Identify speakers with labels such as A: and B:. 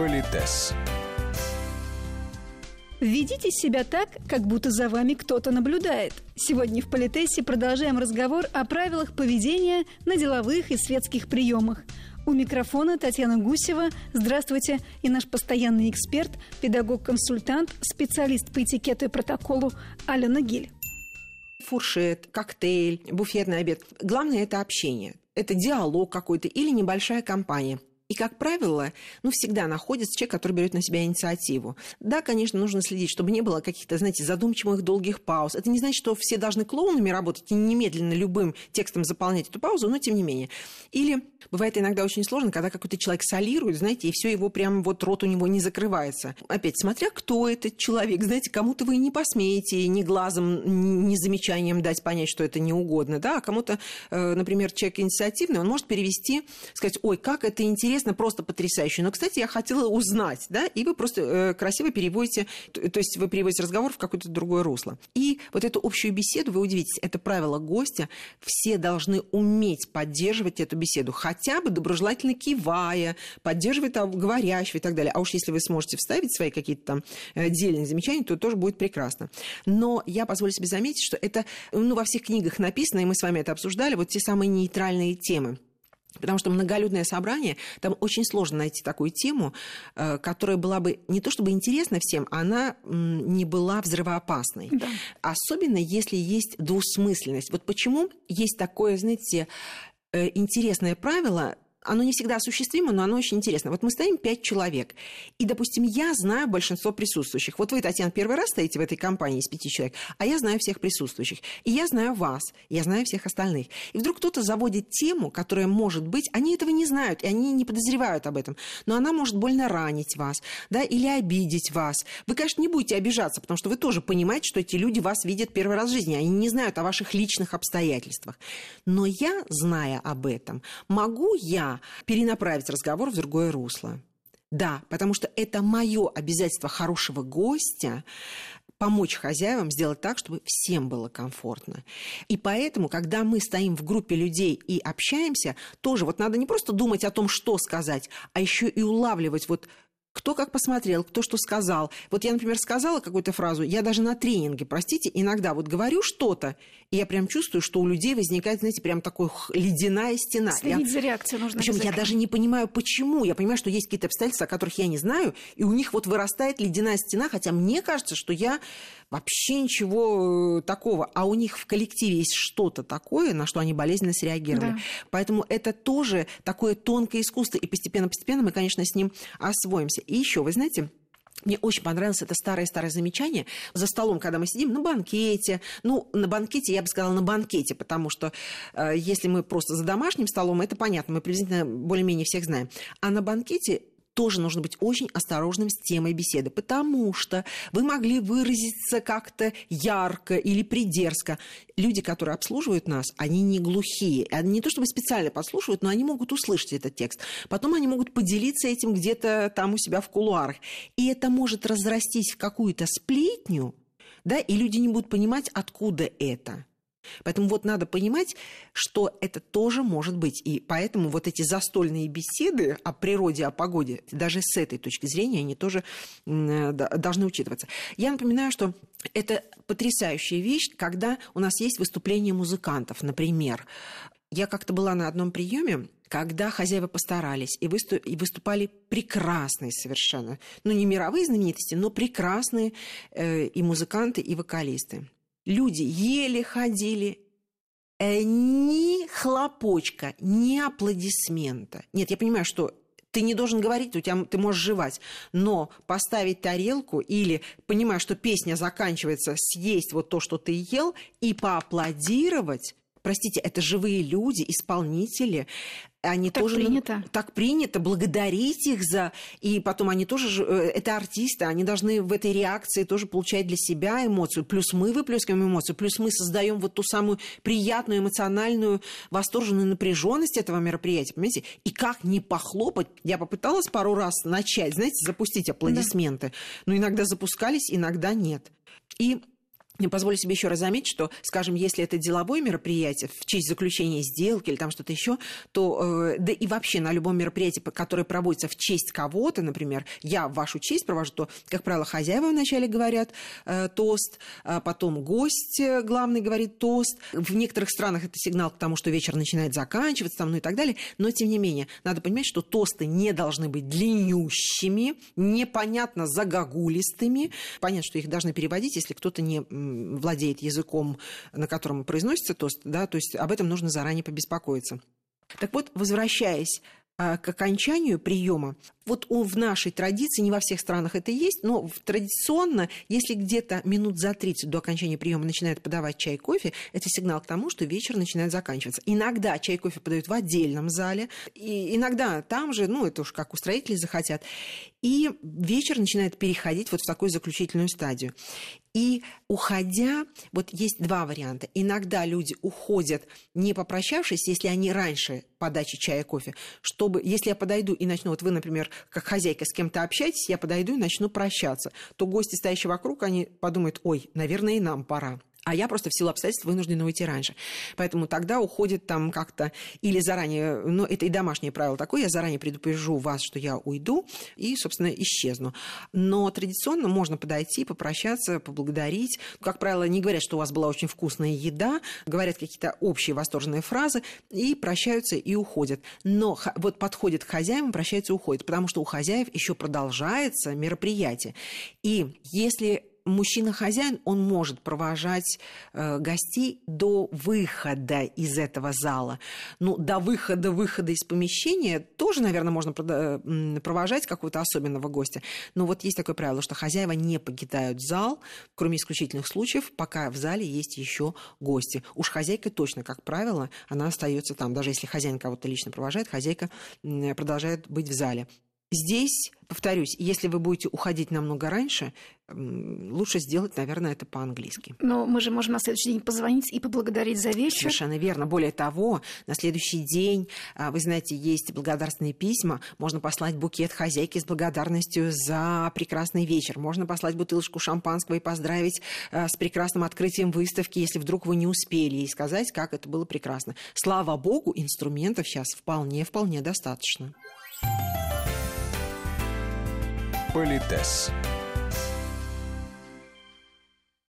A: Политес.
B: Ведите себя так, как будто за вами кто-то наблюдает. Сегодня в Политесе продолжаем разговор о правилах поведения на деловых и светских приемах. У микрофона Татьяна Гусева. Здравствуйте. И наш постоянный эксперт, педагог-консультант, специалист по этикету и протоколу Алена Гиль.
C: Фуршет, коктейль, буфетный обед. Главное – это общение. Это диалог какой-то или небольшая компания – и, как правило, ну, всегда находится человек, который берет на себя инициативу. Да, конечно, нужно следить, чтобы не было каких-то, знаете, задумчивых долгих пауз. Это не значит, что все должны клоунами работать и немедленно любым текстом заполнять эту паузу, но тем не менее. Или бывает иногда очень сложно, когда какой-то человек солирует, знаете, и все его прям вот рот у него не закрывается. Опять, смотря кто этот человек, знаете, кому-то вы не посмеете ни глазом, ни замечанием дать понять, что это не угодно, да, а кому-то, э, например, человек инициативный, он может перевести, сказать, ой, как это интересно, интересно, просто потрясающе. Но, кстати, я хотела узнать, да, и вы просто э, красиво переводите, то, то есть вы переводите разговор в какое-то другое русло. И вот эту общую беседу, вы удивитесь, это правило гостя, все должны уметь поддерживать эту беседу, хотя бы доброжелательно кивая, поддерживать говорящего и так далее. А уж если вы сможете вставить свои какие-то там э, дельные замечания, то тоже будет прекрасно. Но я позволю себе заметить, что это ну, во всех книгах написано, и мы с вами это обсуждали, вот те самые нейтральные темы. Потому что многолюдное собрание, там очень сложно найти такую тему, э, которая была бы не то чтобы интересна всем, а она не была взрывоопасной. Да. Особенно если есть двусмысленность. Вот почему есть такое, знаете, э, интересное правило оно не всегда осуществимо, но оно очень интересно. Вот мы стоим пять человек, и, допустим, я знаю большинство присутствующих. Вот вы, Татьяна, первый раз стоите в этой компании из пяти человек, а я знаю всех присутствующих. И я знаю вас, я знаю всех остальных. И вдруг кто-то заводит тему, которая может быть, они этого не знают, и они не подозревают об этом, но она может больно ранить вас, да, или обидеть вас. Вы, конечно, не будете обижаться, потому что вы тоже понимаете, что эти люди вас видят первый раз в жизни, они не знают о ваших личных обстоятельствах. Но я, зная об этом, могу я перенаправить разговор в другое русло. Да, потому что это мое обязательство хорошего гостя помочь хозяевам сделать так, чтобы всем было комфортно. И поэтому, когда мы стоим в группе людей и общаемся, тоже вот надо не просто думать о том, что сказать, а еще и улавливать вот кто как посмотрел, кто что сказал. Вот я, например, сказала какую-то фразу, я даже на тренинге, простите, иногда вот говорю что-то, и я прям чувствую, что у людей возникает, знаете, прям такой ледяная стена.
B: Следить
C: я...
B: за реакцией нужно
C: Причем я даже не понимаю, почему. Я понимаю, что есть какие-то обстоятельства, о которых я не знаю, и у них вот вырастает ледяная стена, хотя мне кажется, что я вообще ничего э, такого. А у них в коллективе есть что-то такое, на что они болезненно среагировали. Да. Поэтому это тоже такое тонкое искусство. И постепенно-постепенно мы, конечно, с ним освоимся. И еще, вы знаете, мне очень понравилось это старое-старое замечание. За столом, когда мы сидим на банкете, ну, на банкете, я бы сказала, на банкете, потому что э, если мы просто за домашним столом, это понятно, мы приблизительно более-менее всех знаем. А на банкете тоже нужно быть очень осторожным с темой беседы, потому что вы могли выразиться как-то ярко или придерзко. Люди, которые обслуживают нас, они не глухие. Они не то чтобы специально подслушивают, но они могут услышать этот текст. Потом они могут поделиться этим где-то там у себя в кулуарах. И это может разрастись в какую-то сплетню, да, и люди не будут понимать, откуда это. Поэтому вот надо понимать, что это тоже может быть. И поэтому вот эти застольные беседы о природе, о погоде, даже с этой точки зрения, они тоже должны учитываться. Я напоминаю, что это потрясающая вещь, когда у нас есть выступление музыкантов, например. Я как-то была на одном приеме, когда хозяева постарались и, выступали прекрасные совершенно, ну не мировые знаменитости, но прекрасные э, и музыканты, и вокалисты люди еле ходили, ни хлопочка, ни аплодисмента. Нет, я понимаю, что ты не должен говорить, у тебя, ты можешь жевать, но поставить тарелку или, понимая, что песня заканчивается, съесть вот то, что ты ел, и поаплодировать, простите, это живые люди, исполнители, они
B: так
C: тоже
B: принято.
C: так принято благодарить их за и потом они тоже э, это артисты они должны в этой реакции тоже получать для себя эмоцию плюс мы выплескиваем эмоцию плюс мы создаем вот ту самую приятную эмоциональную восторженную напряженность этого мероприятия понимаете и как не похлопать я попыталась пару раз начать знаете запустить аплодисменты да. но иногда запускались иногда нет и позволю себе еще раз заметить, что, скажем, если это деловое мероприятие в честь заключения сделки или там что-то еще, то э, да и вообще на любом мероприятии, которое проводится в честь кого-то, например, я в вашу честь провожу, то, как правило, хозяева вначале говорят э, тост, а потом гость э, главный говорит тост. В некоторых странах это сигнал к тому, что вечер начинает заканчиваться, там, ну и так далее. Но, тем не менее, надо понимать, что тосты не должны быть длиннющими, непонятно загогулистыми. Понятно, что их должны переводить, если кто-то не владеет языком, на котором произносится тост, да, то есть об этом нужно заранее побеспокоиться. Так вот, возвращаясь а, к окончанию приема, вот в нашей традиции, не во всех странах это есть, но традиционно, если где-то минут за 30 до окончания приема начинают подавать чай кофе, это сигнал к тому, что вечер начинает заканчиваться. Иногда чай кофе подают в отдельном зале, и иногда там же, ну, это уж как устроители захотят. И вечер начинает переходить вот в такую заключительную стадию. И уходя, вот есть два варианта. Иногда люди уходят, не попрощавшись, если они раньше подачи чая и кофе, чтобы, если я подойду и начну, вот вы, например, как хозяйка с кем-то общаетесь, я подойду и начну прощаться, то гости, стоящие вокруг, они подумают, ой, наверное, и нам пора а я просто в силу обстоятельств вынуждена уйти раньше. Поэтому тогда уходит там как-то или заранее, ну, это и домашнее правило такое, я заранее предупрежу вас, что я уйду и, собственно, исчезну. Но традиционно можно подойти, попрощаться, поблагодарить. Как правило, не говорят, что у вас была очень вкусная еда, говорят какие-то общие восторженные фразы и прощаются и уходят. Но вот подходит к хозяевам, прощаются и уходят, потому что у хозяев еще продолжается мероприятие. И если мужчина-хозяин, он может провожать э, гостей до выхода из этого зала. Ну, до выхода, выхода из помещения тоже, наверное, можно провожать какого-то особенного гостя. Но вот есть такое правило, что хозяева не покидают зал, кроме исключительных случаев, пока в зале есть еще гости. Уж хозяйка точно, как правило, она остается там. Даже если хозяин кого-то лично провожает, хозяйка продолжает быть в зале. Здесь, повторюсь, если вы будете уходить намного раньше, лучше сделать, наверное, это по-английски.
B: Но мы же можем на следующий день позвонить и поблагодарить за вечер.
C: Совершенно верно. Более того, на следующий день, а, вы знаете, есть благодарственные письма. Можно послать букет хозяйке с благодарностью за прекрасный вечер. Можно послать бутылочку шампанского и поздравить а, с прекрасным открытием выставки, если вдруг вы не успели, и сказать, как это было прекрасно. Слава богу, инструментов сейчас вполне-вполне достаточно.
A: Политес.